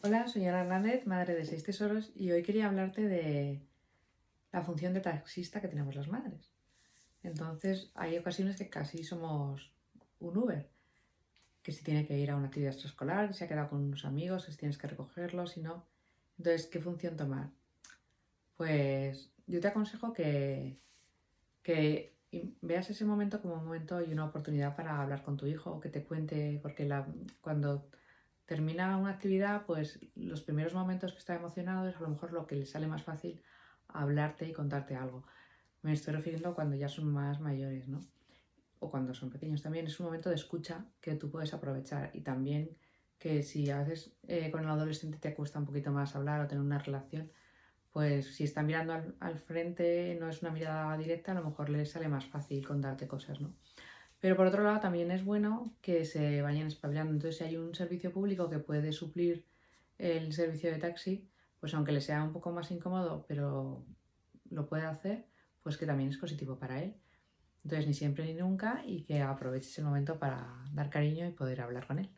Hola, soy Ana Hernández, madre de seis tesoros, y hoy quería hablarte de la función de taxista que tenemos las madres. Entonces, hay ocasiones que casi somos un Uber, que si tiene que ir a una actividad extraescolar, que se ha quedado con unos amigos, que si tienes que recogerlo, si no. Entonces, ¿qué función tomar? Pues yo te aconsejo que, que veas ese momento como un momento y una oportunidad para hablar con tu hijo que te cuente, porque cuando termina una actividad, pues los primeros momentos que está emocionado es a lo mejor lo que le sale más fácil hablarte y contarte algo. Me estoy refiriendo cuando ya son más mayores, ¿no? O cuando son pequeños también. Es un momento de escucha que tú puedes aprovechar y también que si a veces eh, con el adolescente te cuesta un poquito más hablar o tener una relación, pues si está mirando al, al, frente, no es una mirada directa, a lo mejor le sale más fácil contarte cosas, ¿no? Pero por otro lado también es bueno que se vayan espabilando. Entonces si hay un servicio público que puede suplir el servicio de taxi, pues aunque le sea un poco más incómodo, pero lo puede hacer, pues que también es positivo para él. Entonces ni siempre ni nunca y que aproveche ese momento para dar cariño y poder hablar con él.